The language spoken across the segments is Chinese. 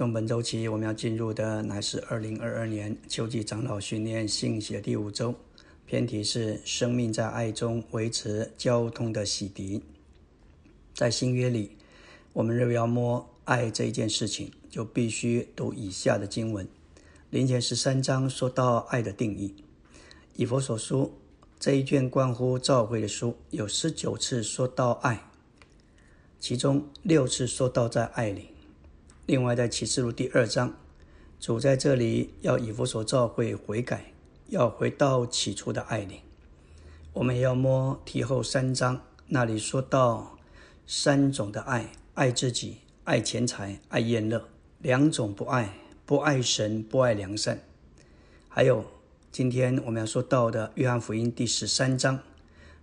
从本周起，我们要进入的乃是二零二二年秋季长老训练信息的第五周，篇题是“生命在爱中维持交通的洗涤”。在新约里，我们若要摸爱这一件事情，就必须读以下的经文：林前十三章说到爱的定义；以佛所书这一卷关乎召会的书，有十九次说到爱，其中六次说到在爱里。另外，在启示录第二章，主在这里要以弗所教会悔改，要回到起初的爱里。我们也要摸提后三章，那里说到三种的爱：爱自己、爱钱财、爱厌乐。两种不爱，不爱神，不爱良善。还有今天我们要说到的约翰福音第十三章，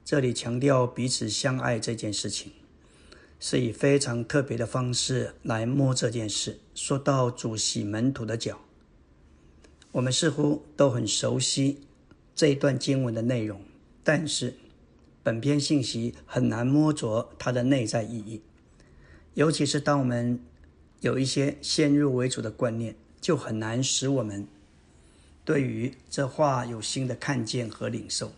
这里强调彼此相爱这件事情。是以非常特别的方式来摸这件事。说到主洗门徒的脚，我们似乎都很熟悉这一段经文的内容，但是本篇信息很难摸着它的内在意义。尤其是当我们有一些先入为主的观念，就很难使我们对于这话有新的看见和领受。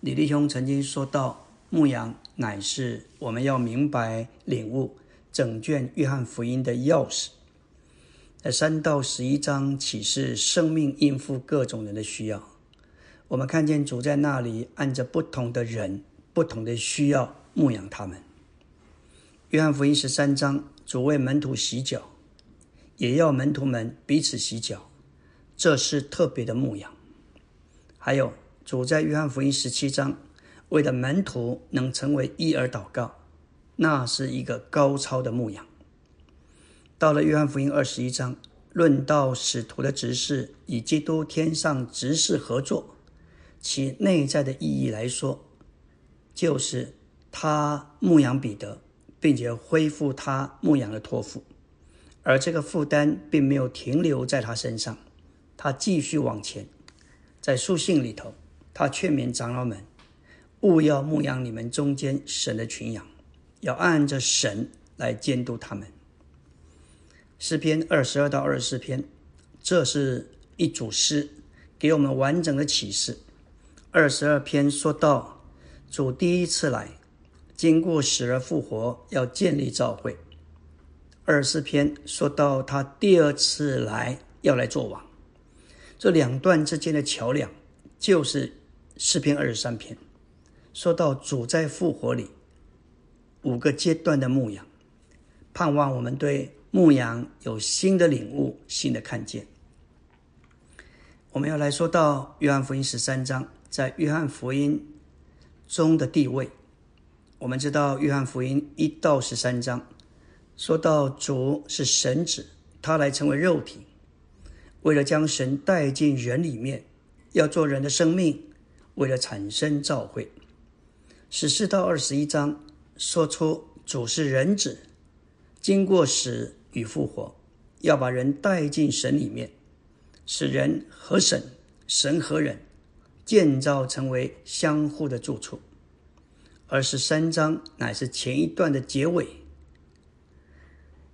李弟兄曾经说到。牧羊乃是我们要明白领悟整卷约翰福音的钥匙。在三到十一章启示生命应付各种人的需要，我们看见主在那里按着不同的人、不同的需要牧养他们。约翰福音十三章，主为门徒洗脚，也要门徒们彼此洗脚，这是特别的牧养。还有主在约翰福音十七章。为了门徒能成为一而祷告，那是一个高超的牧养。到了约翰福音二十一章，论到使徒的执事与基督天上执事合作，其内在的意义来说，就是他牧养彼得，并且恢复他牧养的托付，而这个负担并没有停留在他身上，他继续往前。在书信里头，他劝勉长老们。勿要牧养你们中间神的群羊，要按着神来监督他们。诗篇二十二到二十四篇，这是一组诗，给我们完整的启示。二十二篇说到主第一次来，经过死而复活，要建立教会；二十四篇说到他第二次来，要来做王。这两段之间的桥梁，就是诗篇二十三篇。说到主在复活里五个阶段的牧养，盼望我们对牧羊有新的领悟、新的看见。我们要来说到约翰福音十三章，在约翰福音中的地位。我们知道约翰福音一到十三章说到主是神子，他来成为肉体，为了将神带进人里面，要做人的生命，为了产生召会。十四到二十一章说出主是人子，经过死与复活，要把人带进神里面，使人和神、神和人建造成为相互的住处。而十三章乃是前一段的结尾，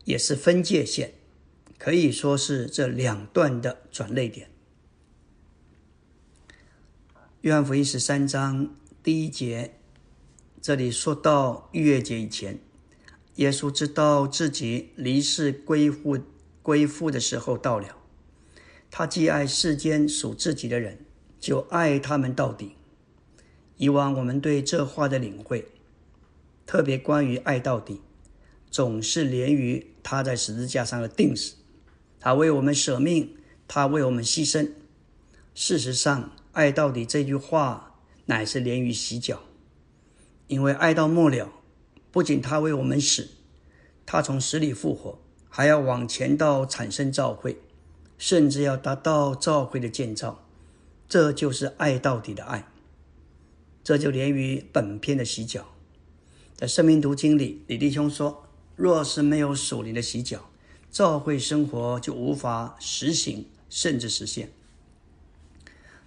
也是分界线，可以说是这两段的转泪点。约翰福音十三章第一节。这里说到逾越节以前，耶稣知道自己离世归父归父的时候到了。他既爱世间属自己的人，就爱他们到底。以往我们对这话的领会，特别关于爱到底，总是连于他在十字架上的定死，他为我们舍命，他为我们牺牲。事实上，爱到底这句话乃是连于洗脚。因为爱到末了，不仅他为我们死，他从死里复活，还要往前到产生召会，甚至要达到召会的建造。这就是爱到底的爱。这就连于本篇的洗脚。在生命读经里，李弟兄说：若是没有属灵的洗脚，召会生活就无法实行，甚至实现。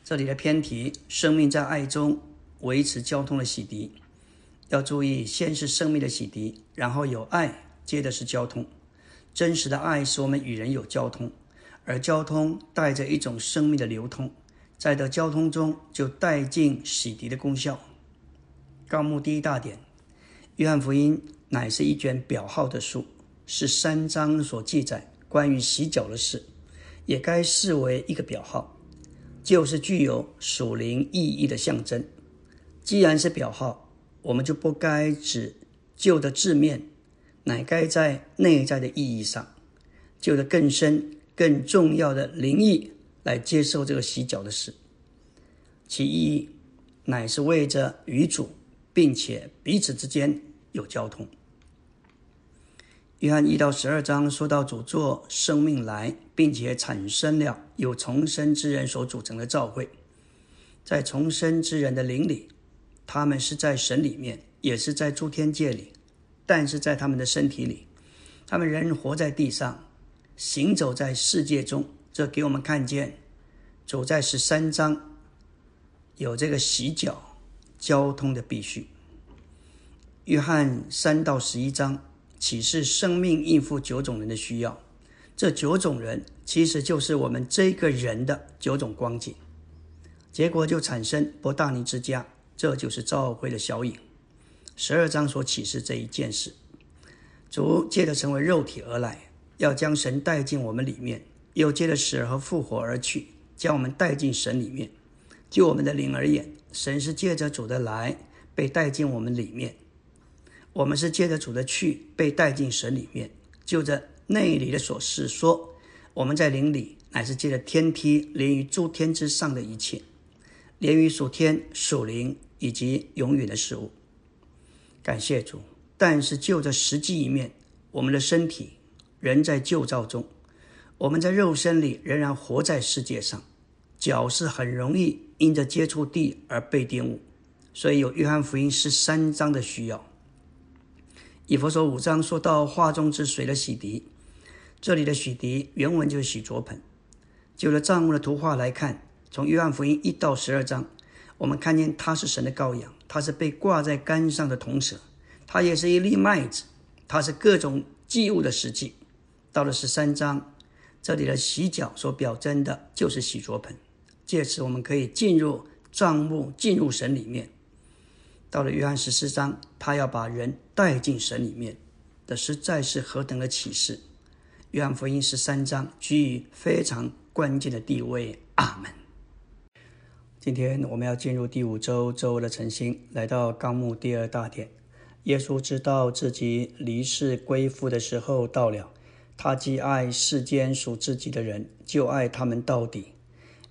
这里的偏题：生命在爱中维持交通的洗涤。要注意，先是生命的洗涤，然后有爱，接的是交通。真实的爱使我们与人有交通，而交通带着一种生命的流通，在这交通中就带进洗涤的功效。纲目第一大点，约翰福音乃是一卷表号的书，是三章所记载关于洗脚的事，也该视为一个表号，就是具有属灵意义的象征。既然是表号，我们就不该只就的字面，乃该在内在的意义上，就的更深、更重要的灵意来接受这个洗脚的事。其意义乃是为着与主，并且彼此之间有交通。约翰一到十二章说到主作生命来，并且产生了有重生之人所组成的教会，在重生之人的灵里。他们是在神里面，也是在诸天界里，但是在他们的身体里，他们仍活在地上，行走在世界中。这给我们看见，走在十三章有这个洗脚交通的必须。约翰三到十一章启示生命应付九种人的需要，这九种人其实就是我们这个人的九种光景，结果就产生伯大尼之家。这就是召会的小影。十二章所启示这一件事，主借着成为肉体而来，要将神带进我们里面；又借着死和复活而去，将我们带进神里面。就我们的灵而言，神是借着主的来被带进我们里面；我们是借着主的去被带进神里面。就着内里的所示说，我们在灵里乃是借着天梯连于诸天之上的一切，连于属天属灵。以及永远的事物，感谢主。但是就这实际一面，我们的身体仍在旧造中，我们在肉身里仍然活在世界上，脚是很容易因着接触地而被玷污，所以有约翰福音十三章的需要。以佛所五章说到画中之水的洗涤，这里的洗涤原文就是洗濯盆。就着账目的图画来看，从约翰福音一到十二章。我们看见他是神的羔羊，他是被挂在杆上的铜蛇，他也是一粒麦子，他是各种祭物的实际。到了十三章，这里的洗脚所表征的就是洗濯盆，借此我们可以进入帐幕，进入神里面。到了约翰十四章，他要把人带进神里面的，实在是何等的启示！约翰福音十三章居于非常关键的地位。阿门。今天我们要进入第五周周的晨星，来到纲目第二大点。耶稣知道自己离世归父的时候到了，他既爱世间属自己的人，就爱他们到底。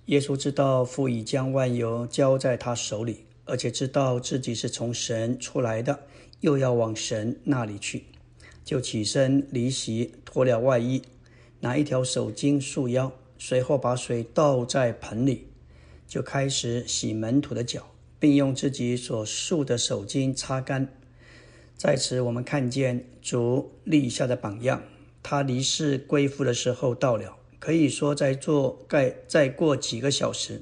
耶稣知道父已将万有交在他手里，而且知道自己是从神出来的，又要往神那里去，就起身离席，脱了外衣，拿一条手巾束腰，随后把水倒在盆里。就开始洗门徒的脚，并用自己所束的手巾擦干。在此，我们看见主立下的榜样。他离世归父的时候到了，可以说在做盖再过几个小时，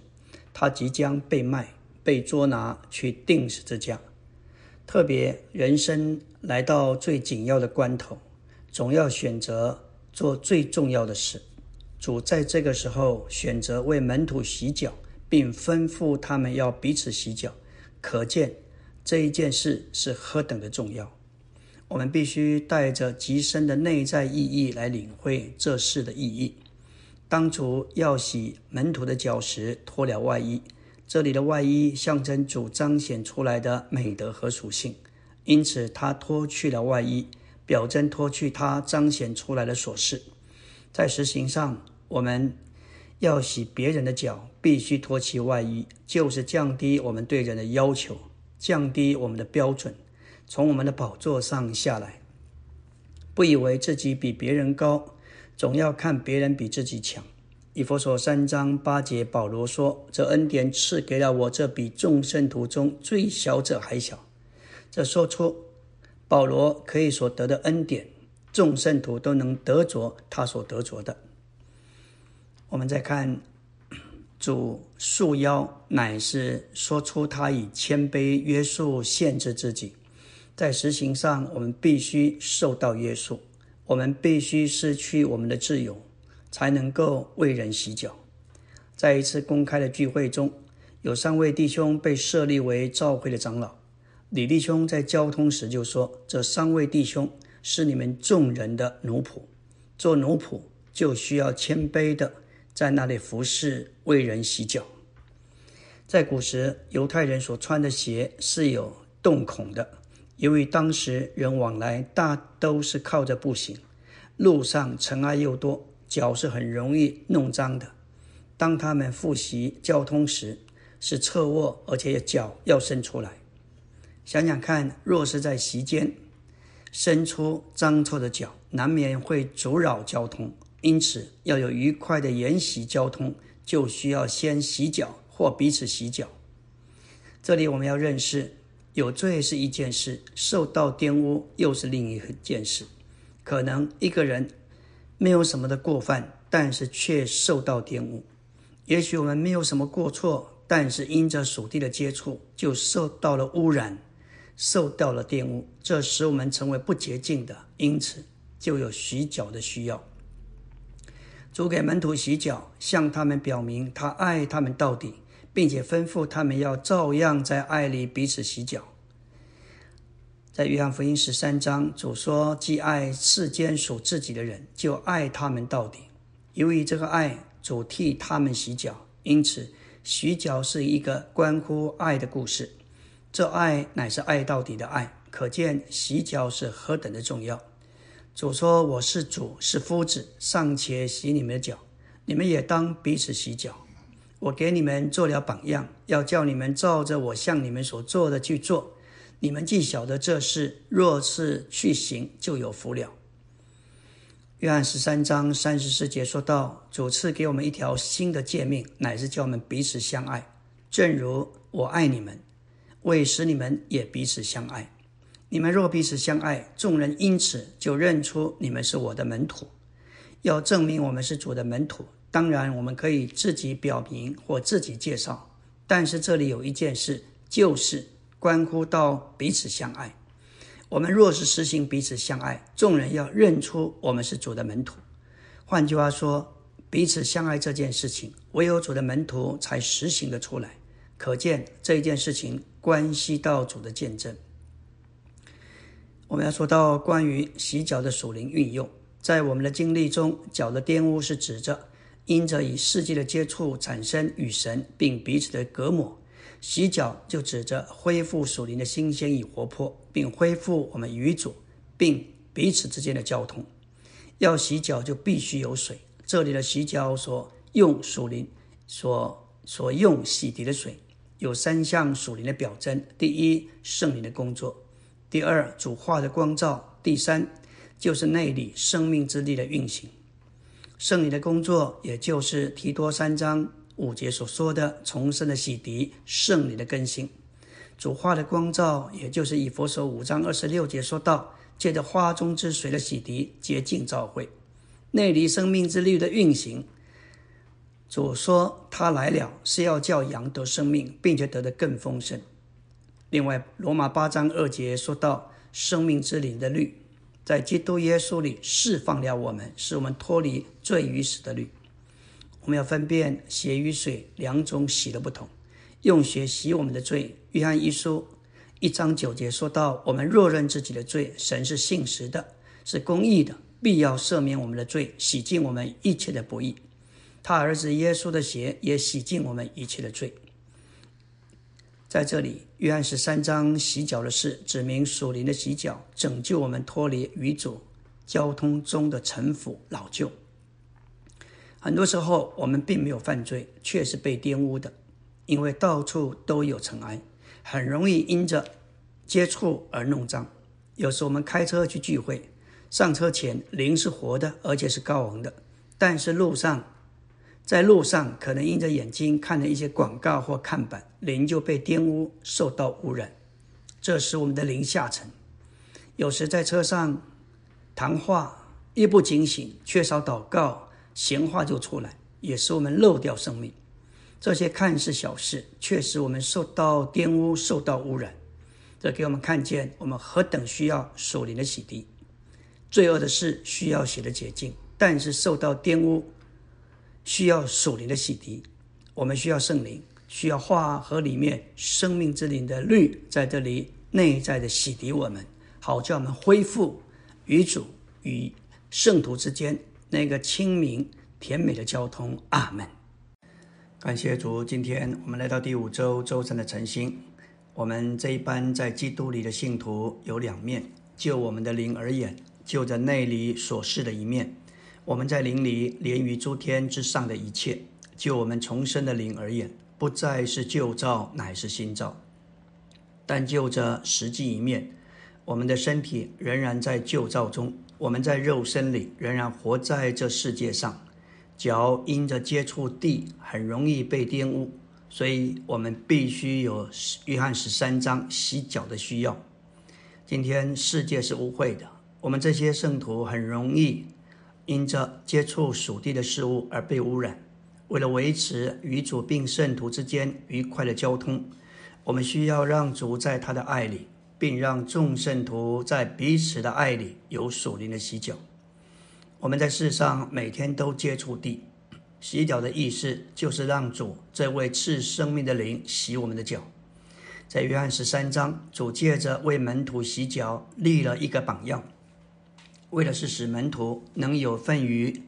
他即将被卖、被捉拿去钉死之家。特别人生来到最紧要的关头，总要选择做最重要的事。主在这个时候选择为门徒洗脚。并吩咐他们要彼此洗脚，可见这一件事是何等的重要。我们必须带着极深的内在意义来领会这事的意义。当主要洗门徒的脚时，脱了外衣。这里的外衣象征主彰显出来的美德和属性，因此他脱去了外衣，表征脱去他彰显出来的琐事。在实行上，我们。要洗别人的脚，必须脱其外衣，就是降低我们对人的要求，降低我们的标准，从我们的宝座上下来。不以为自己比别人高，总要看别人比自己强。以佛所三章八节，保罗说：“这恩典赐给了我，这比众圣徒中最小者还小。”这说出保罗可以所得的恩典，众圣徒都能得着他所得着的。我们再看主束腰，乃是说出他以谦卑约束限制自己，在实行上，我们必须受到约束。我们必须失去我们的自由，才能够为人洗脚。在一次公开的聚会中，有三位弟兄被设立为召会的长老。李弟兄在交通时就说：“这三位弟兄是你们众人的奴仆，做奴仆就需要谦卑的在那里服侍，为人洗脚。”在古时，犹太人所穿的鞋是有洞孔的，由于当时人往来大都是靠着步行，路上尘埃又多，脚是很容易弄脏的。当他们复习交通时，是侧卧，而且脚要伸出来。想想看，若是在席间伸出脏臭的脚，难免会阻扰交通。因此，要有愉快的沿袭交通，就需要先洗脚或彼此洗脚。这里我们要认识，有罪是一件事，受到玷污又是另一件事。可能一个人没有什么的过犯，但是却受到玷污；也许我们没有什么过错，但是因着属地的接触，就受到了污染。受到了玷污，这使我们成为不洁净的，因此就有洗脚的需要。主给门徒洗脚，向他们表明他爱他们到底，并且吩咐他们要照样在爱里彼此洗脚。在约翰福音十三章，主说：“既爱世间属自己的人，就爱他们到底。”由于这个爱，主替他们洗脚，因此洗脚是一个关乎爱的故事。这爱乃是爱到底的爱，可见洗脚是何等的重要。主说：“我是主，是夫子，尚且洗你们的脚，你们也当彼此洗脚。我给你们做了榜样，要叫你们照着我向你们所做的去做。你们既晓得这事，若是去行，就有福了。”约翰十三章三十四节说到：“主赐给我们一条新的诫命，乃是叫我们彼此相爱，正如我爱你们。”为使你们也彼此相爱。你们若彼此相爱，众人因此就认出你们是我的门徒。要证明我们是主的门徒，当然我们可以自己表明或自己介绍。但是这里有一件事，就是关乎到彼此相爱。我们若是实行彼此相爱，众人要认出我们是主的门徒。换句话说，彼此相爱这件事情，唯有主的门徒才实行得出来。可见这一件事情关系到主的见证。我们要说到关于洗脚的属灵运用，在我们的经历中，脚的玷污是指着因着与世界的接触产生与神并彼此的隔膜；洗脚就指着恢复属灵的新鲜与活泼，并恢复我们与主并彼此之间的交通。要洗脚就必须有水，这里的洗脚所用属灵所所用洗涤的水。有三项属灵的表征：第一，圣灵的工作；第二，主化的光照；第三，就是内里生命之力的运行。圣灵的工作，也就是提多三章五节所说的重生的洗涤、圣灵的更新；主化的光照，也就是以佛所五章二十六节说到，借着花中之水的洗涤，洁净照会；内里生命之力的运行。主说他来了是要叫羊得生命，并且得的更丰盛。另外，罗马八章二节说到生命之灵的律，在基督耶稣里释放了我们，使我们脱离罪与死的律。我们要分辨血与水两种洗的不同。用血洗我们的罪，约翰一书一章九节说到：我们若认自己的罪，神是信实的，是公义的，必要赦免我们的罪，洗净我们一切的不义。他儿子耶稣的血也洗净我们一切的罪。在这里，约翰十三章洗脚的事，指明属灵的洗脚，拯救我们脱离与主交通中的城府老旧。很多时候，我们并没有犯罪，却是被玷污的，因为到处都有尘埃，很容易因着接触而弄脏。有时我们开车去聚会，上车前灵是活的，而且是高昂的，但是路上。在路上，可能因着眼睛看了一些广告或看板，灵就被玷污，受到污染，这使我们的灵下沉。有时在车上谈话，一不警醒，缺少祷告，闲话就出来，也使我们漏掉生命。这些看似小事，却使我们受到玷污，受到污染。这给我们看见，我们何等需要属灵的洗涤。罪恶的事需要血的洁净，但是受到玷污需要属灵的洗涤。我们需要圣灵，需要化和里面生命之灵的绿在这里内在的洗涤我们，好叫我们恢复与主与圣徒之间那个清明甜美的交通。阿门。感谢主，今天我们来到第五周周三的晨星。我们这一班在基督里的信徒有两面，就我们的灵而言，就着内里所示的一面，我们在灵里连于诸天之上的一切；就我们重生的灵而言，不再是旧造，乃是新造。但就着实际一面，我们的身体仍然在旧造中，我们在肉身里仍然活在这世界上。脚因着接触地，很容易被玷污，所以我们必须有约翰十三章洗脚的需要。今天世界是污秽的，我们这些圣徒很容易因着接触属地的事物而被污染。为了维持与主并圣徒之间愉快的交通，我们需要让主在他的爱里，并让众圣徒在彼此的爱里有属灵的洗脚。我们在世上每天都接触地，洗脚的意思就是让主这位赐生命的灵洗我们的脚。在约翰十三章，主借着为门徒洗脚立了一个榜样，为的是使门徒能有份于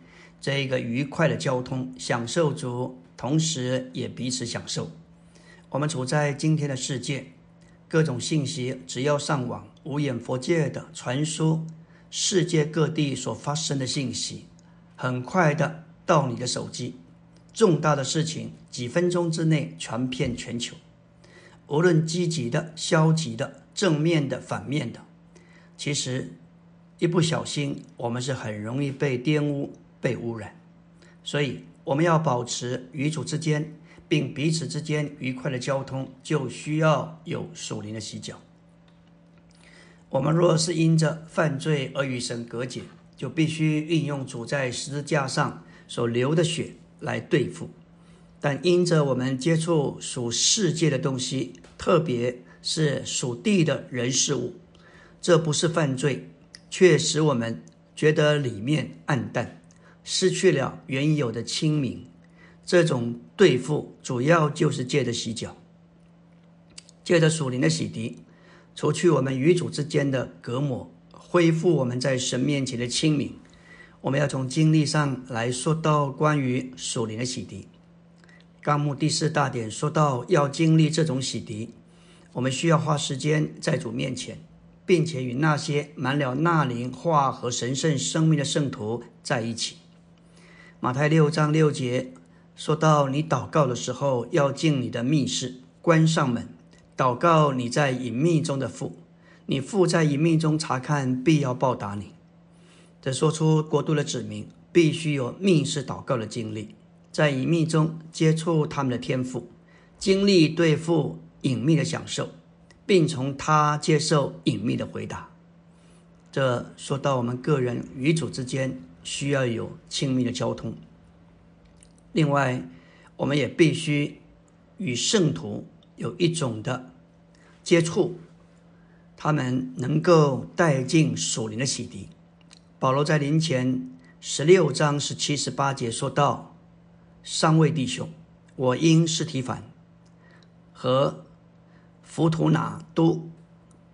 这一个愉快的交通，享受主，同时也彼此享受。我们处在今天的世界，各种信息只要上网，无眼佛界的传输。世界各地所发生的信息，很快的到你的手机。重大的事情，几分钟之内传遍全球。无论积极的、消极的、正面的、反面的，其实一不小心，我们是很容易被玷污、被污染。所以，我们要保持与主之间，并彼此之间愉快的交通，就需要有属灵的洗脚。我们若是因着犯罪而与神隔绝，就必须运用主在十字架上所流的血来对付；但因着我们接触属世界的东西，特别是属地的人事物，这不是犯罪，却使我们觉得里面暗淡，失去了原有的清明。这种对付主要就是借着洗脚，借着属灵的洗涤。除去我们与主之间的隔膜，恢复我们在神面前的清明。我们要从经历上来说到关于属灵的洗涤。纲目第四大点说到要经历这种洗涤，我们需要花时间在主面前，并且与那些满了那灵化和神圣生命的圣徒在一起。马太六章六节说到，你祷告的时候要进你的密室，关上门。祷告你在隐秘中的父，你父在隐秘中查看，必要报答你。这说出国度的子民必须有密室祷告的经历，在隐秘中接触他们的天赋，经历对付隐秘的享受，并从他接受隐秘的回答。这说到我们个人与主之间需要有亲密的交通。另外，我们也必须与圣徒。有一种的接触，他们能够带进属灵的洗涤。保罗在临前十六章十七十八节说到：“三位弟兄，我因斯提凡和弗图拿都，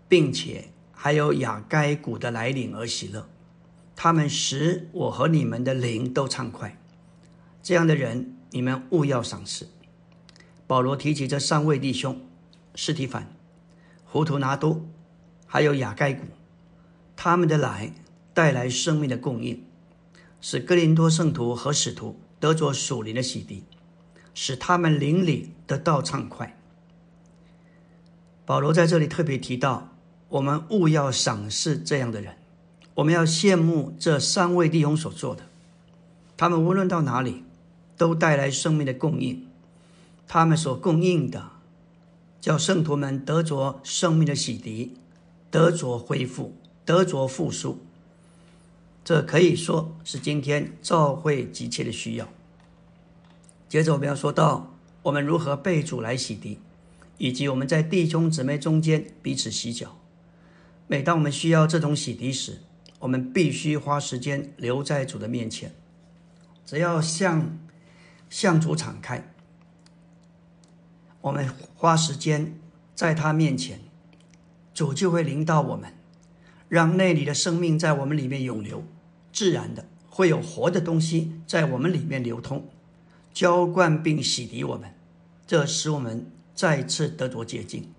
并且还有雅该古的来临而喜乐，他们使我和你们的灵都畅快。这样的人，你们务要赏识。”保罗提起这三位弟兄：斯提凡、胡图拿多，还有雅盖古，他们的来带来生命的供应，使哥林多圣徒和使徒得着属灵的洗涤，使他们灵里得到畅快。保罗在这里特别提到，我们务要赏识这样的人，我们要羡慕这三位弟兄所做的，他们无论到哪里，都带来生命的供应。他们所供应的，叫圣徒们得着生命的洗涤，得着恢复，得着复苏。这可以说是今天教会急切的需要。接着我们要说到，我们如何被主来洗涤，以及我们在弟兄姊妹中间彼此洗脚。每当我们需要这种洗涤时，我们必须花时间留在主的面前。只要向向主敞开，我们花时间在他面前，主就会临到我们，让内里的生命在我们里面涌流，自然的会有活的东西在我们里面流通，浇灌并洗涤我们，这使我们再次得着洁净。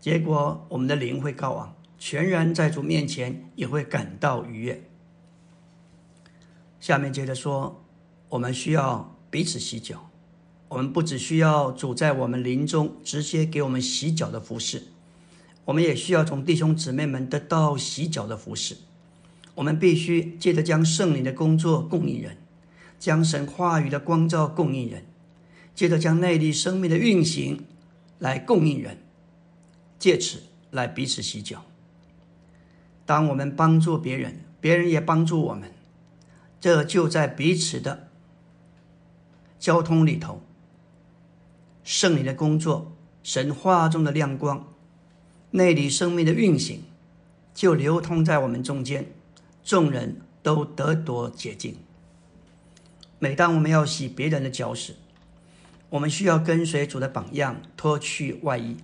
结果，我们的灵会高昂，全然在主面前也会感到愉悦。下面接着说，我们需要彼此洗脚。我们不只需要主在我们灵中直接给我们洗脚的服饰，我们也需要从弟兄姊妹们得到洗脚的服饰。我们必须借着将圣灵的工作供应人，将神话语的光照供应人，接着将内力生命的运行来供应人。借此来彼此洗脚。当我们帮助别人，别人也帮助我们，这就在彼此的交通里头。圣灵的工作，神话中的亮光，内里生命的运行，就流通在我们中间，众人都得夺洁净。每当我们要洗别人的脚时，我们需要跟随主的榜样，脱去外衣。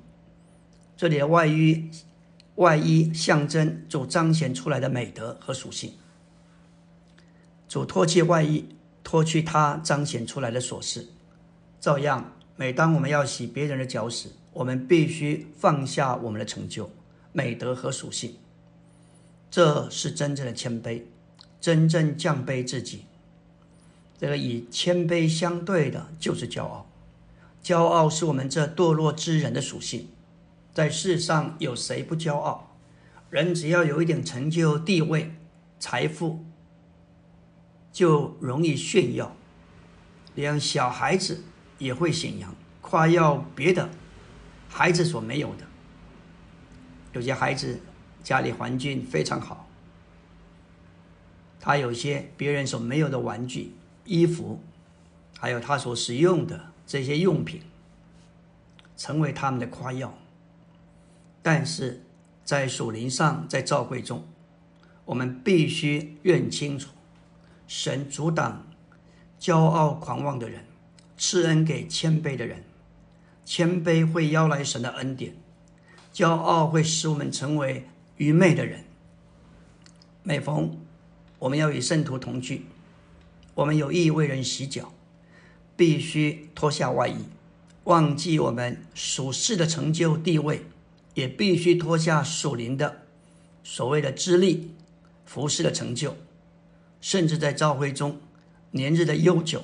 这里的外衣，外衣象征主彰显出来的美德和属性。主脱去外衣，脱去他彰显出来的琐事。照样，每当我们要洗别人的脚时，我们必须放下我们的成就、美德和属性。这是真正的谦卑，真正降卑自己。这个与谦卑相对的就是骄傲。骄傲是我们这堕落之人的属性。在世上有谁不骄傲？人只要有一点成就、地位、财富，就容易炫耀。连小孩子也会显扬、夸耀别的孩子所没有的。有些孩子家里环境非常好，他有些别人所没有的玩具、衣服，还有他所使用的这些用品，成为他们的夸耀。但是，在属灵上，在召会中，我们必须认清楚：神阻挡骄傲狂妄的人，赐恩给谦卑的人。谦卑会邀来神的恩典，骄傲会使我们成为愚昧的人。每逢我们要与圣徒同居，我们有意为人洗脚，必须脱下外衣，忘记我们属世的成就地位。也必须脱下属灵的所谓的资历、服饰的成就，甚至在召会中年日的悠久，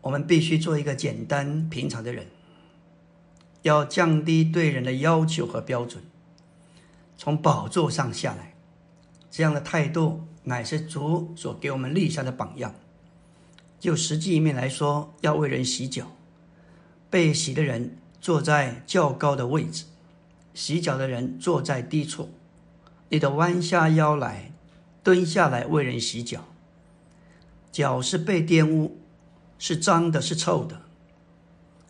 我们必须做一个简单平常的人，要降低对人的要求和标准，从宝座上下来，这样的态度乃是主所给我们立下的榜样。就实际一面来说，要为人洗脚，被洗的人。坐在较高的位置，洗脚的人坐在低处。你得弯下腰来，蹲下来为人洗脚。脚是被玷污，是脏的，是臭的，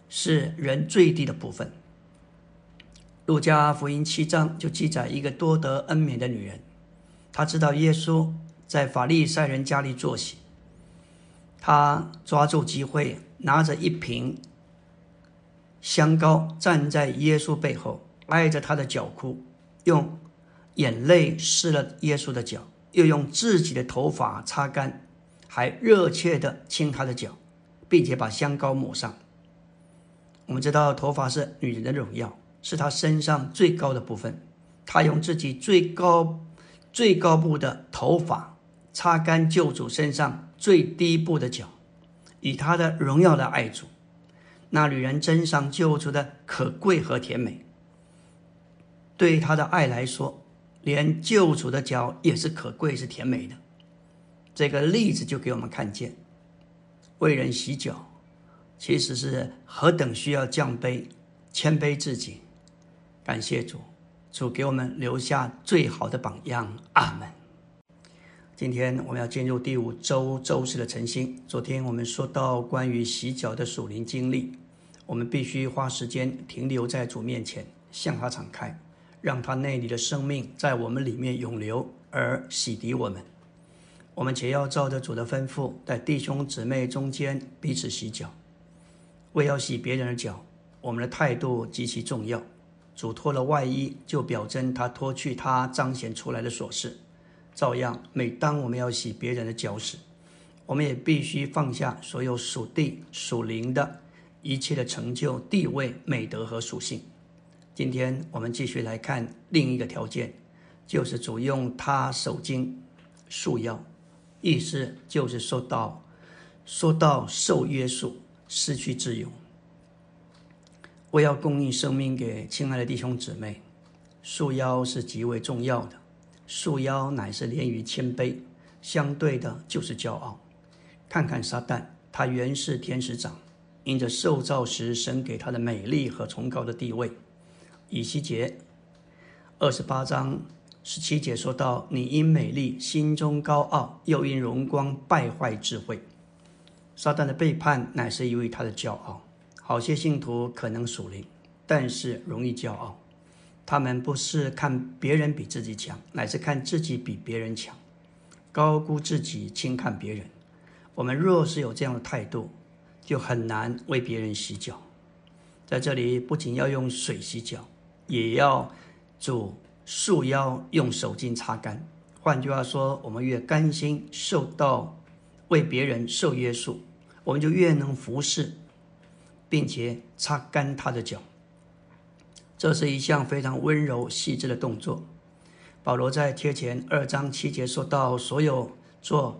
是人最低的部分。路加福音七章就记载一个多得恩免的女人，她知道耶稣在法利赛人家里坐席，她抓住机会，拿着一瓶。香膏站在耶稣背后，挨着他的脚哭，用眼泪湿了耶稣的脚，又用自己的头发擦干，还热切地亲他的脚，并且把香膏抹上。我们知道，头发是女人的荣耀，是她身上最高的部分。她用自己最高、最高部的头发擦干救主身上最低部的脚，以她的荣耀来爱主。那女人真上救出的可贵和甜美，对他的爱来说，连救主的脚也是可贵是甜美的。这个例子就给我们看见，为人洗脚，其实是何等需要降卑、谦卑自己。感谢主，主给我们留下最好的榜样。阿门。今天我们要进入第五周周四的晨星。昨天我们说到关于洗脚的属灵经历。我们必须花时间停留在主面前，向他敞开，让他内里的生命在我们里面涌流，而洗涤我们。我们且要照着主的吩咐，在弟兄姊妹中间彼此洗脚。为要洗别人的脚，我们的态度极其重要。主脱了外衣，就表征他脱去他彰显出来的琐事。照样，每当我们要洗别人的脚时，我们也必须放下所有属地、属灵的一切的成就、地位、美德和属性。今天我们继续来看另一个条件，就是主用他手经束腰，意思就是说到说到受约束。失去自由，我要供应生命给亲爱的弟兄姊妹。束腰是极为重要的，束腰乃是连于谦卑，相对的就是骄傲。看看撒旦，他原是天使长，因着受造时神给他的美丽和崇高的地位。以西结二十八章十七节说到：“你因美丽心中高傲，又因荣光败坏智慧。”撒旦的背叛乃是因为他的骄傲。好些信徒可能属灵，但是容易骄傲。他们不是看别人比自己强，乃是看自己比别人强，高估自己，轻看别人。我们若是有这样的态度，就很难为别人洗脚。在这里，不仅要用水洗脚，也要主束腰，用手巾擦干。换句话说，我们越甘心受到。为别人受约束，我们就越能服侍，并且擦干他的脚。这是一项非常温柔细致的动作。保罗在贴前二章七节说到：所有做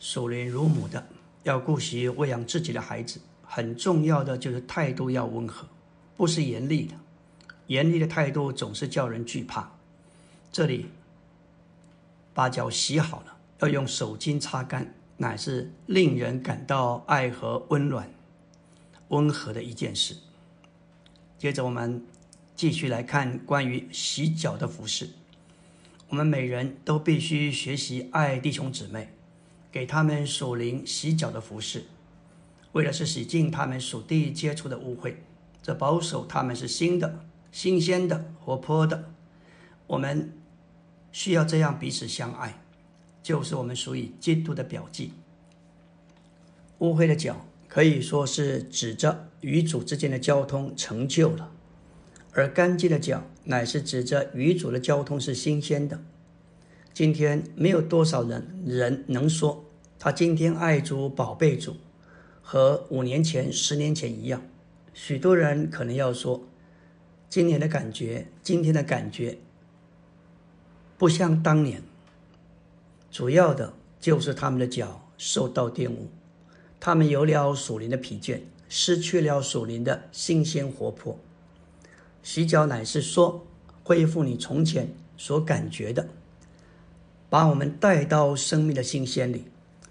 属灵乳母的，要顾惜喂养自己的孩子。很重要的就是态度要温和，不是严厉的。严厉的态度总是叫人惧怕。这里把脚洗好了，要用手巾擦干。乃是令人感到爱和温暖、温和的一件事。接着，我们继续来看关于洗脚的服饰。我们每人都必须学习爱弟兄姊妹，给他们属灵洗脚的服饰，为的是洗净他们属地接触的污秽，这保守他们是新的、新鲜的、活泼的。我们需要这样彼此相爱。就是我们属于基督的表记。污秽的脚可以说是指着与主之间的交通成就了，而干净的脚乃是指着与主的交通是新鲜的。今天没有多少人人能说他今天爱主、宝贝主，和五年前、十年前一样。许多人可能要说，今年的感觉、今天的感觉不像当年。主要的就是他们的脚受到玷污，他们有了属灵的疲倦，失去了属灵的新鲜活泼。洗脚乃是说恢复你从前所感觉的，把我们带到生命的新鲜里，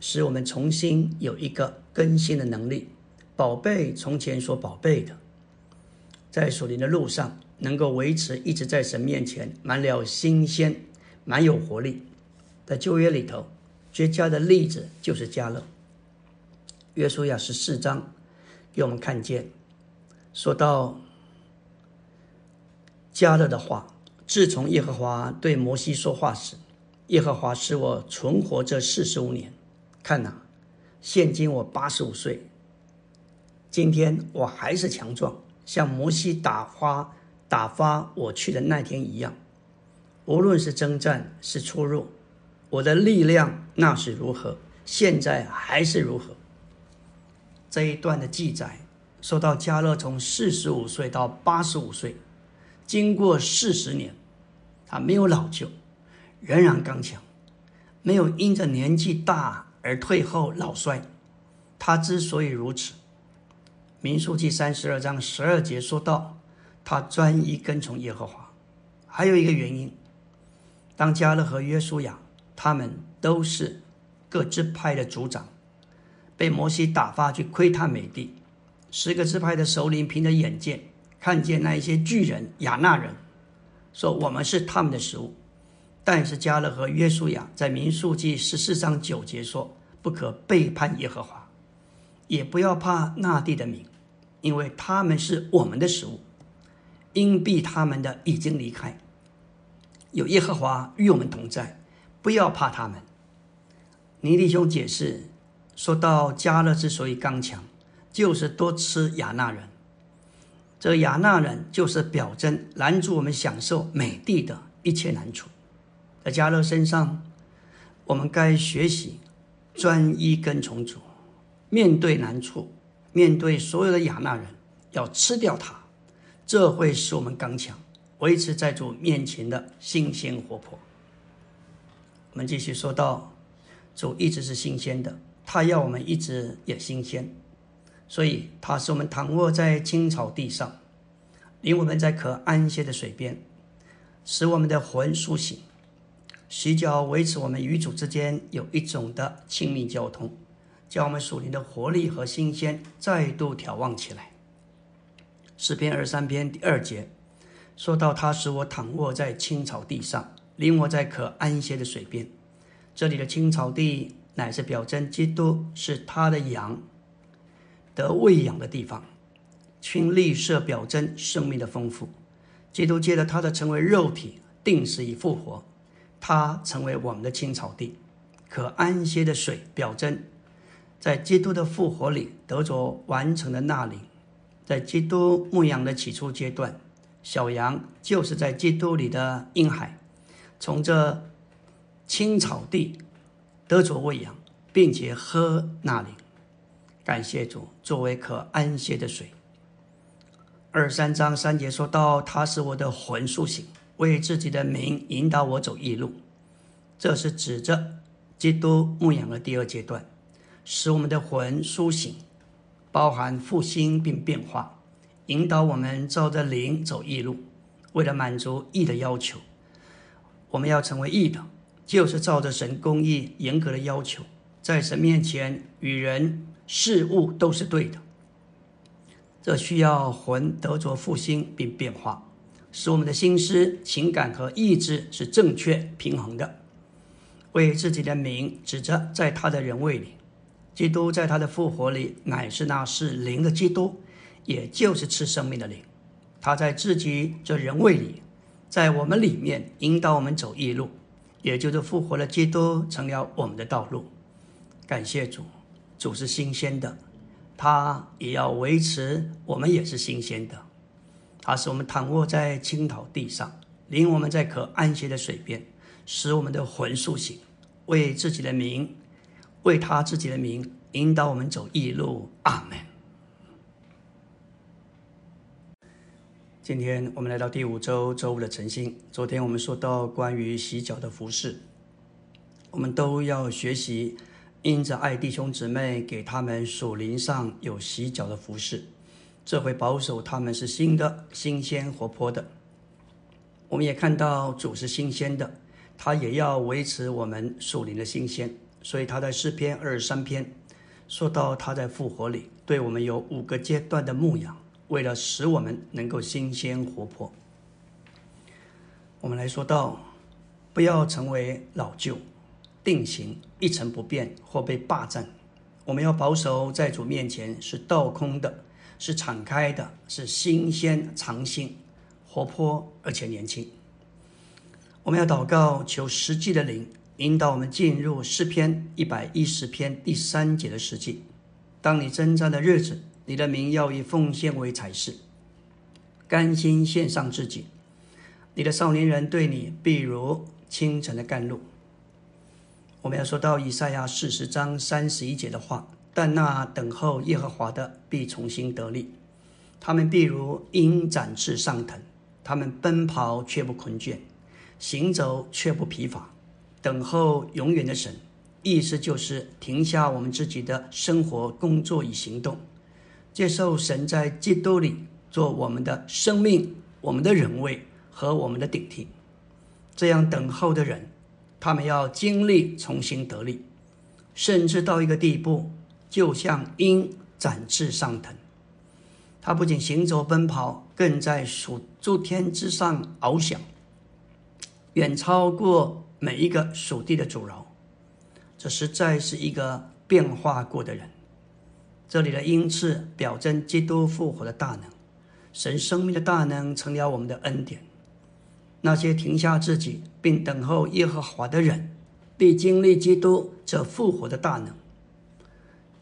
使我们重新有一个更新的能力，宝贝从前所宝贝的，在属灵的路上能够维持一直在神面前满了新鲜，满有活力。在旧约里头，绝佳的例子就是加勒。约书亚十四章给我们看见，说到加勒的话：自从耶和华对摩西说话时，耶和华使我存活这四十五年。看呐，现今我八十五岁，今天我还是强壮，像摩西打发打发我去的那天一样。无论是征战是出入。我的力量那是如何，现在还是如何？这一段的记载说到加勒从四十五岁到八十五岁，经过四十年，他没有老旧，仍然刚强，没有因着年纪大而退后老衰。他之所以如此，《民数记》三十二章十二节说到，他专一跟从耶和华。还有一个原因，当加勒和约书亚。他们都是各支派的族长，被摩西打发去窥探美地。十个支派的首领凭着眼见，看见那一些巨人亚纳人，说我们是他们的食物。但是加勒和约书亚在民数记十四章九节说：不可背叛耶和华，也不要怕那地的民，因为他们是我们的食物。因避他们的已经离开，有耶和华与我们同在，不要怕他们。尼利兄解释说到，加勒之所以刚强，就是多吃亚纳人。这亚纳人就是表征拦住我们享受美地的一切难处。在加勒身上，我们该学习专一跟从主，面对难处，面对所有的亚纳人，要吃掉它，这会使我们刚强，维持在主面前的新鲜活泼。我们继续说到。主一直是新鲜的，他要我们一直也新鲜，所以他使我们躺卧在青草地上，领我们在可安歇的水边，使我们的魂苏醒，洗脚维持我们与主之间有一种的亲密交通，叫我们属灵的活力和新鲜再度眺望起来。诗篇二三篇第二节说到，他使我躺卧在青草地上，领我在可安歇的水边。这里的青草地乃是表征基督是他的羊得喂养的地方，青绿色表征生命的丰富。基督借着他的成为肉体，定死以复活，他成为我们的青草地，可安歇的水表征在基督的复活里得着完成的纳领。在基督牧养的起初阶段，小羊就是在基督里的婴孩，从这。青草地得着喂养，并且喝那里，感谢主作为可安歇的水。二三章三节说到，他是我的魂苏醒，为自己的名引导我走义路。这是指着基督牧养的第二阶段，使我们的魂苏醒，包含复兴并变化，引导我们照着灵走义路。为了满足义的要求，我们要成为义的。就是照着神公义严格的要求，在神面前与人事物都是对的。这需要魂得着复兴并变化，使我们的心思、情感和意志是正确平衡的。为自己的名指着在他的人位里，基督在他的复活里乃是那是灵的基督，也就是赐生命的灵。他在自己这人位里，在我们里面引导我们走义路。也就是复活的基督成了我们的道路，感谢主，主是新鲜的，他也要维持我们也是新鲜的，他使我们躺卧在青草地上，领我们在可安歇的水边，使我们的魂苏醒，为自己的名，为他自己的名引导我们走义路，阿门。今天我们来到第五周周五的晨星。昨天我们说到关于洗脚的服饰，我们都要学习，因着爱弟兄姊妹，给他们属灵上有洗脚的服饰，这会保守他们是新的、新鲜、活泼的。我们也看到主是新鲜的，他也要维持我们属灵的新鲜，所以他在诗篇二十三篇说到他在复活里对我们有五个阶段的牧养。为了使我们能够新鲜活泼，我们来说到，不要成为老旧、定型、一成不变或被霸占。我们要保守在主面前是倒空的，是敞开的，是新鲜、常新、活泼而且年轻。我们要祷告，求实际的灵引导我们进入诗篇一百一十篇第三节的实际。当你征战的日子。你的名要以奉献为才是，甘心献上自己。你的少年人对你，必如清晨的甘露。我们要说到以赛亚四十章三十一节的话，但那等候耶和华的必重新得力，他们必如鹰展翅上腾，他们奔跑却不困倦，行走却不疲乏。等候永远的神，意思就是停下我们自己的生活、工作与行动。接受神在基督里做我们的生命、我们的人位和我们的顶替，这样等候的人，他们要经历重新得力，甚至到一个地步，就像鹰展翅上腾。他不仅行走奔跑，更在属诸天之上翱翔，远超过每一个属地的主饶。这实在是一个变化过的人。这里的鹰翅表征基督复活的大能，神生命的大能成了我们的恩典。那些停下自己并等候耶和华的人，必经历基督这复活的大能。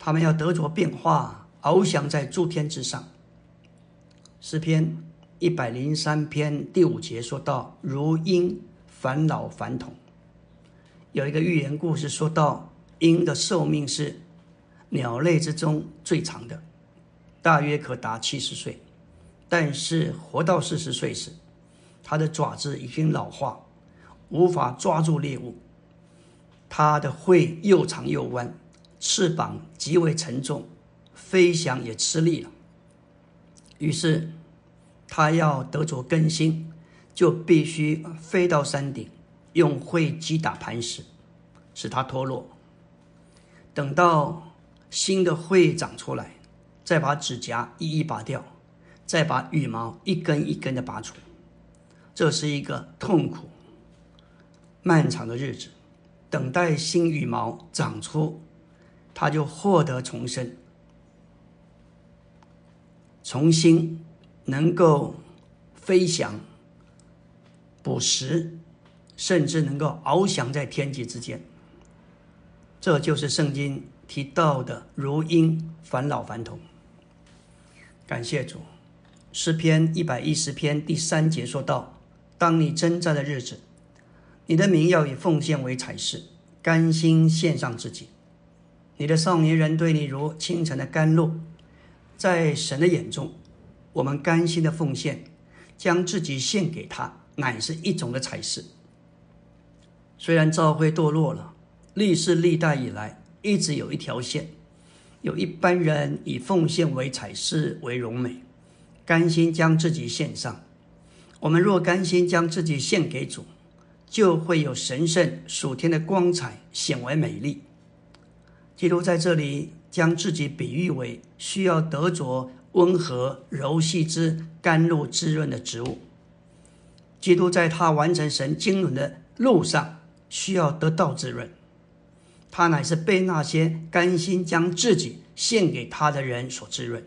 他们要得着变化，翱翔在诸天之上。诗篇一百零三篇第五节说到：“如鹰返老返童。”有一个寓言故事说到，鹰的寿命是鸟类之中最长的，大约可达七十岁。但是活到四十岁时，它的爪子已经老化，无法抓住猎物。它的喙又长又弯，翅膀极为沉重，飞翔也吃力了。于是，他要得着更新，就必须飞到山顶。用喙击打磐石，使它脱落。等到新的喙长出来，再把指甲一一拔掉，再把羽毛一根一根的拔出。这是一个痛苦、漫长的日子，等待新羽毛长出，他就获得重生，重新能够飞翔、捕食。甚至能够翱翔在天际之间，这就是圣经提到的“如鹰返老还童”。感谢主，诗篇一百一十篇第三节说道：“当你征战的日子，你的名要以奉献为彩饰，甘心献上自己。你的少年人对你如清晨的甘露，在神的眼中，我们甘心的奉献，将自己献给他，乃是一种的彩饰。”虽然教会堕落了，历世历代以来一直有一条线，有一般人以奉献为彩饰为荣美，甘心将自己献上。我们若甘心将自己献给主，就会有神圣属天的光彩显为美丽。基督在这里将自己比喻为需要得着温和柔细之甘露滋润的植物。基督在他完成神经纶的路上。需要得到滋润，他乃是被那些甘心将自己献给他的人所滋润。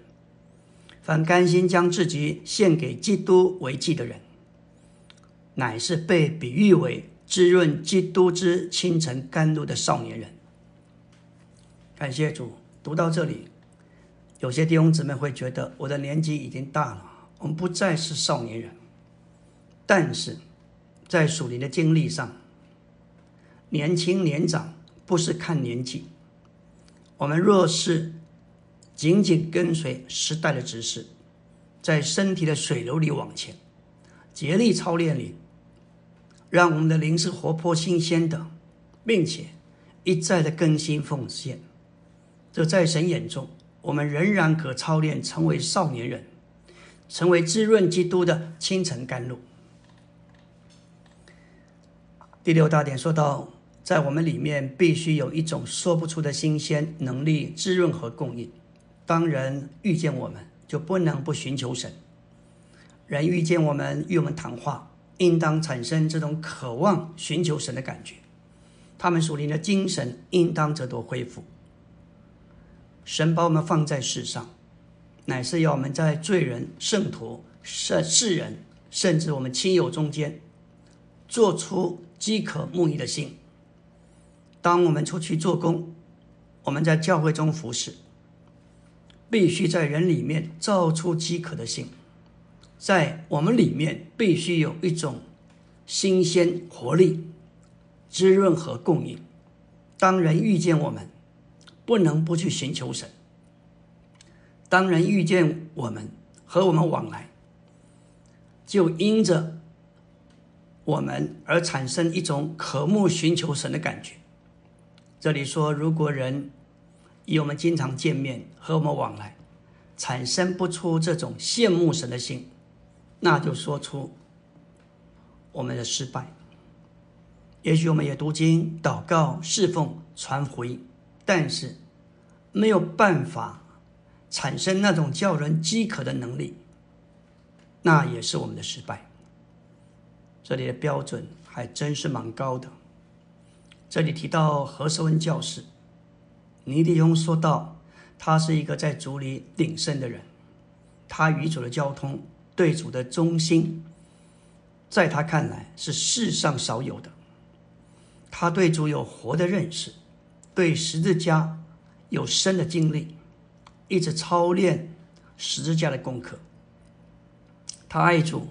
凡甘心将自己献给基督为祭的人，乃是被比喻为滋润基督之清晨甘露的少年人。感谢主，读到这里，有些弟兄姊妹会觉得我的年纪已经大了，我们不再是少年人。但是，在属灵的经历上，年轻年长不是看年纪，我们若是紧紧跟随时代的指示，在身体的水流里往前，竭力操练里，让我们的灵是活泼新鲜的，并且一再的更新奉献，这在神眼中，我们仍然可操练成为少年人，成为滋润基督的清晨甘露。第六大点说到。在我们里面必须有一种说不出的新鲜能力滋润和供应。当人遇见我们，就不能不寻求神。人遇见我们与我们谈话，应当产生这种渴望寻求神的感觉。他们属灵的精神应当得到恢复。神把我们放在世上，乃是要我们在罪人、圣徒、世世人，甚至我们亲友中间，做出饥渴慕义的心。当我们出去做工，我们在教会中服侍，必须在人里面造出饥渴的心，在我们里面必须有一种新鲜活力、滋润和供应。当人遇见我们，不能不去寻求神；当人遇见我们和我们往来，就因着我们而产生一种渴慕寻求神的感觉。这里说，如果人以我们经常见面和我们往来，产生不出这种羡慕神的心，那就说出我们的失败。也许我们也读经、祷告、侍奉、传福音，但是没有办法产生那种叫人饥渴的能力，那也是我们的失败。这里的标准还真是蛮高的。这里提到何寿恩教士，尼迪翁说到，他是一个在主里鼎盛的人，他与主的交通，对主的忠心，在他看来是世上少有的。他对主有活的认识，对十字架有深的经历，一直操练十字架的功课。他爱主，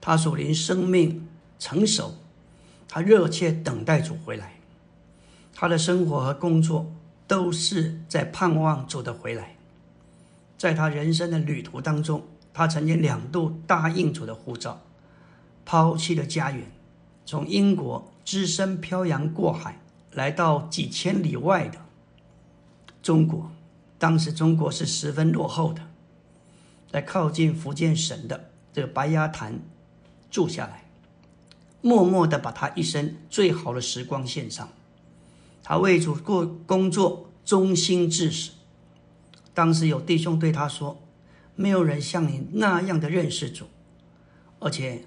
他属灵生命成熟，他热切等待主回来。他的生活和工作都是在盼望主的回来。在他人生的旅途当中，他曾经两度答应主的呼召，抛弃了家园，从英国只身漂洋过海，来到几千里外的中国。当时中国是十分落后的，在靠近福建省的这个白鸭潭住下来，默默的把他一生最好的时光献上。他为主过工作，忠心至死。当时有弟兄对他说：“没有人像你那样的认识主，而且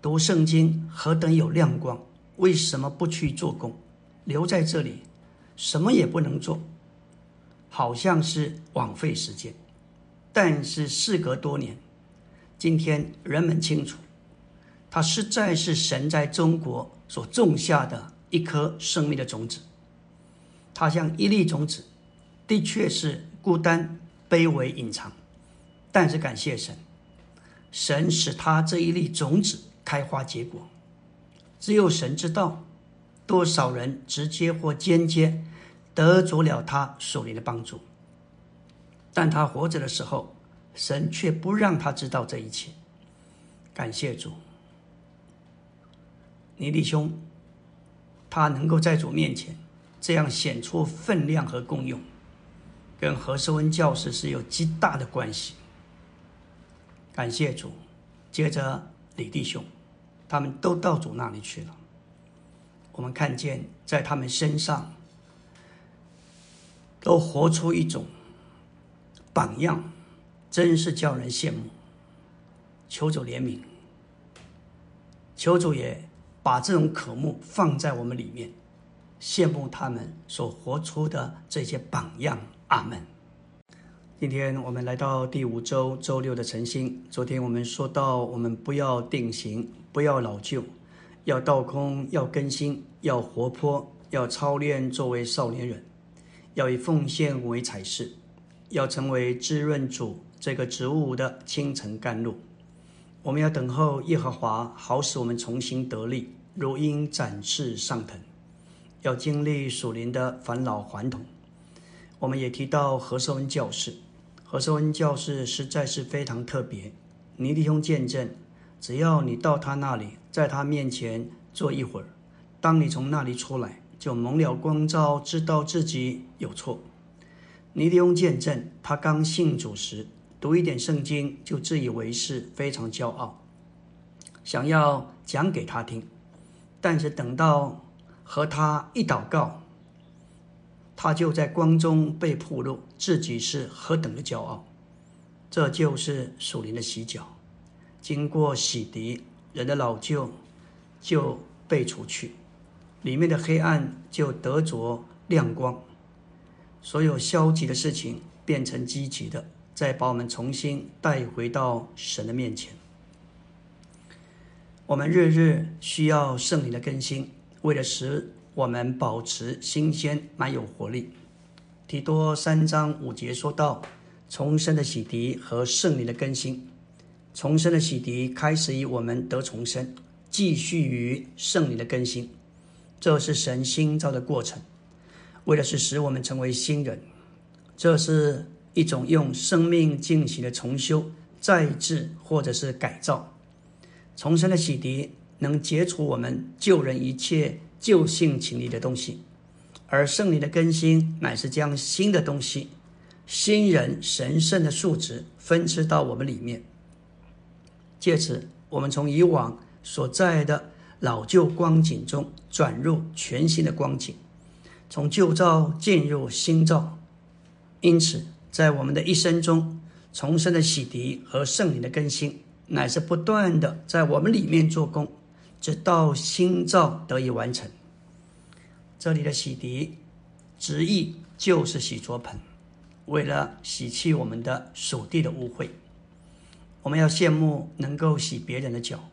读圣经何等有亮光！为什么不去做工，留在这里，什么也不能做，好像是枉费时间。”但是事隔多年，今天人们清楚，他实在是神在中国所种下的一颗生命的种子。他像一粒种子，的确是。孤单、卑微、隐藏，但是感谢神，神使他这一粒种子开花结果。只有神知道，多少人直接或间接得着了他手里的帮助。但他活着的时候，神却不让他知道这一切。感谢主，尼弟兄，他能够在主面前这样显出分量和功用。跟何寿恩教士是有极大的关系。感谢主，接着李弟兄，他们都到主那里去了。我们看见在他们身上，都活出一种榜样，真是叫人羡慕。求主怜悯，求主也把这种渴慕放在我们里面，羡慕他们所活出的这些榜样。阿门。今天我们来到第五周周六的晨星。昨天我们说到，我们不要定型，不要老旧，要倒空，要更新，要活泼，要操练作为少年人，要以奉献为彩饰，要成为滋润主这个植物的清晨甘露。我们要等候耶和华，好使我们重新得力，如鹰展翅上腾。要经历属灵的返老还童。我们也提到何寿恩教士，何寿恩教士实在是非常特别。尼弟兄见证，只要你到他那里，在他面前坐一会儿，当你从那里出来，就蒙了光照，知道自己有错。尼弟兄见证，他刚信主时，读一点圣经就自以为是，非常骄傲，想要讲给他听，但是等到和他一祷告。他就在光中被暴露，自己是何等的骄傲。这就是属灵的洗脚，经过洗涤，人的老旧就被除去，里面的黑暗就得着亮光，所有消极的事情变成积极的，再把我们重新带回到神的面前。我们日日需要圣灵的更新，为了使。我们保持新鲜，蛮有活力。提多三章五节说到重生的洗涤和圣灵的更新。重生的洗涤开始于我们得重生，继续于圣灵的更新。这是神新造的过程，为的是使我们成为新人。这是一种用生命进行的重修、再制或者是改造。重生的洗涤能解除我们救人一切。旧性情里的东西，而圣灵的更新乃是将新的东西、新人神圣的素质分支到我们里面。借此，我们从以往所在的老旧光景中转入全新的光景，从旧造进入新造。因此，在我们的一生中，重生的洗涤和圣灵的更新，乃是不断的在我们里面做工。直到新造得以完成。这里的洗涤，直译就是洗濯盆，为了洗去我们的属地的污秽。我们要羡慕能够洗别人的脚，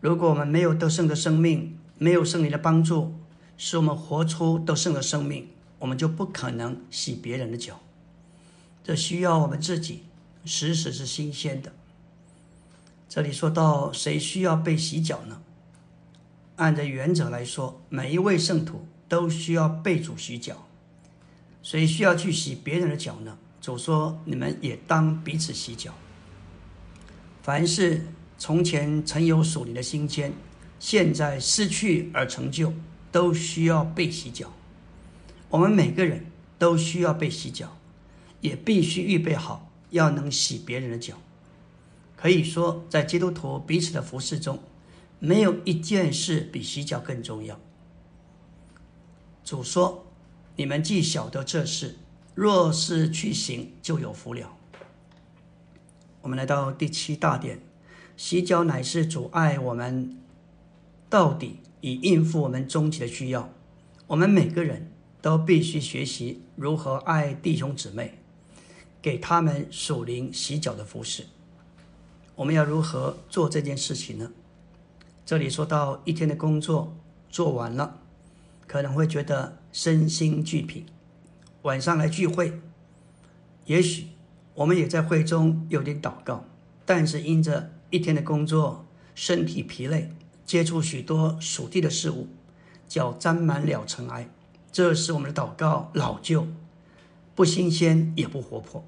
如果我们没有得胜的生命，没有圣灵的帮助，使我们活出得胜的生命，我们就不可能洗别人的脚。这需要我们自己时时是新鲜的。这里说到谁需要被洗脚呢？按照原则来说，每一位圣徒都需要被主洗脚。谁需要去洗别人的脚呢？主说：“你们也当彼此洗脚。凡是从前曾有属灵的心间，现在失去而成就，都需要被洗脚。我们每个人都需要被洗脚，也必须预备好要能洗别人的脚。可以说，在基督徒彼此的服侍中，没有一件事比洗脚更重要。主说。”你们既晓得这事，若是去行，就有福了。我们来到第七大点，洗脚乃是阻碍我们到底以应付我们终极的需要。我们每个人都必须学习如何爱弟兄姊妹，给他们属灵洗脚的服饰。我们要如何做这件事情呢？这里说到一天的工作做完了。可能会觉得身心俱疲，晚上来聚会，也许我们也在会中有点祷告，但是因着一天的工作，身体疲累，接触许多属地的事物，脚沾满了尘埃，这使我们的祷告老旧，不新鲜也不活泼。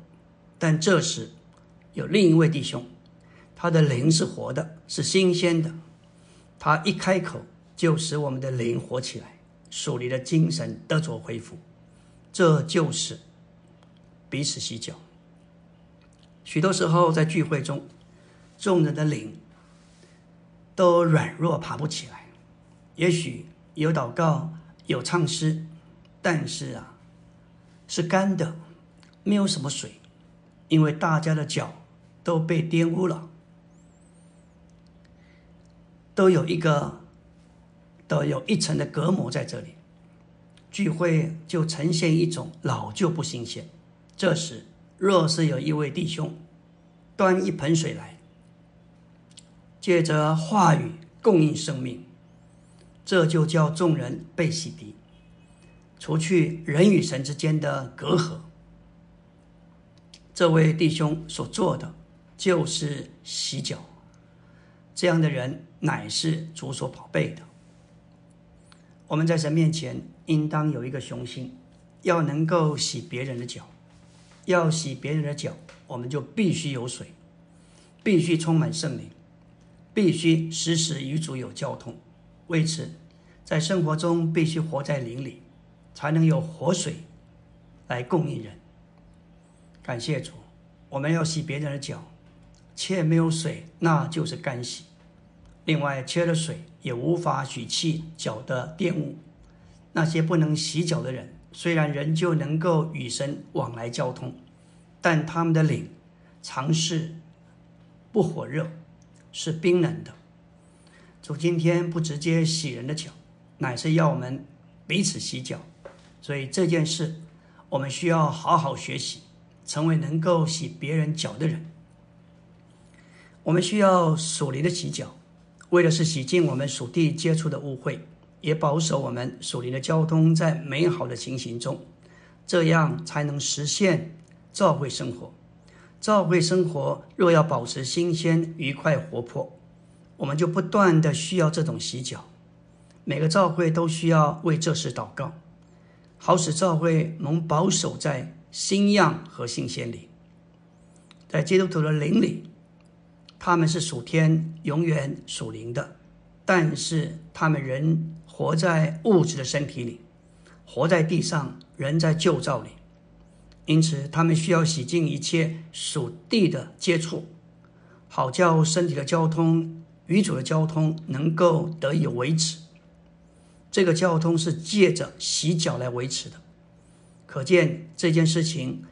但这时有另一位弟兄，他的灵是活的，是新鲜的，他一开口就使我们的灵活起来。属灵的精神得着恢复，这就是彼此洗脚。许多时候在聚会中，众人的灵都软弱，爬不起来。也许有祷告，有唱诗，但是啊，是干的，没有什么水，因为大家的脚都被玷污了，都有一个。都有一层的隔膜在这里，聚会就呈现一种老旧不新鲜。这时，若是有一位弟兄端一盆水来，借着话语供应生命，这就叫众人被洗涤，除去人与神之间的隔阂。这位弟兄所做的就是洗脚，这样的人乃是主所宝贝的。我们在神面前应当有一个雄心，要能够洗别人的脚。要洗别人的脚，我们就必须有水，必须充满圣灵，必须时时与主有交通。为此，在生活中必须活在灵里，才能有活水来供应人。感谢主，我们要洗别人的脚，却没有水，那就是干洗。另外，缺了水也无法洗去脚的玷污。那些不能洗脚的人，虽然仍旧能够与神往来交通，但他们的灵常是不火热，是冰冷的。主今天不直接洗人的脚，乃是要我们彼此洗脚。所以这件事，我们需要好好学习，成为能够洗别人脚的人。我们需要属灵的洗脚。为的是洗净我们属地接触的污秽，也保守我们属灵的交通在美好的情形中，这样才能实现教会生活。教会生活若要保持新鲜、愉快、活泼，我们就不断的需要这种洗脚。每个教会都需要为这事祷告，好使教会能保守在新样和新鲜里，在基督徒的灵里。他们是属天、永远属灵的，但是他们人活在物质的身体里，活在地上，人在旧造里，因此他们需要洗净一切属地的接触，好叫身体的交通、与主的交通能够得以维持。这个交通是借着洗脚来维持的，可见这件事情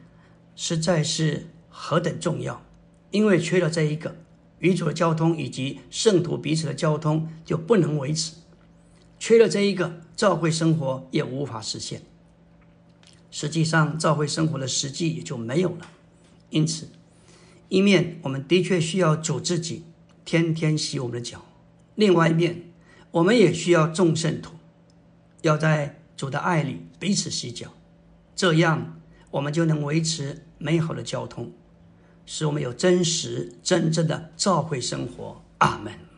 实在是何等重要，因为缺了这一个。与主的交通以及圣徒彼此的交通就不能维持，缺了这一个，教会生活也无法实现。实际上，教会生活的实际也就没有了。因此，一面我们的确需要主自己天天洗我们的脚，另外一面，我们也需要众圣徒，要在主的爱里彼此洗脚，这样我们就能维持美好的交通，使我们有真实真正的教会生活。阿门。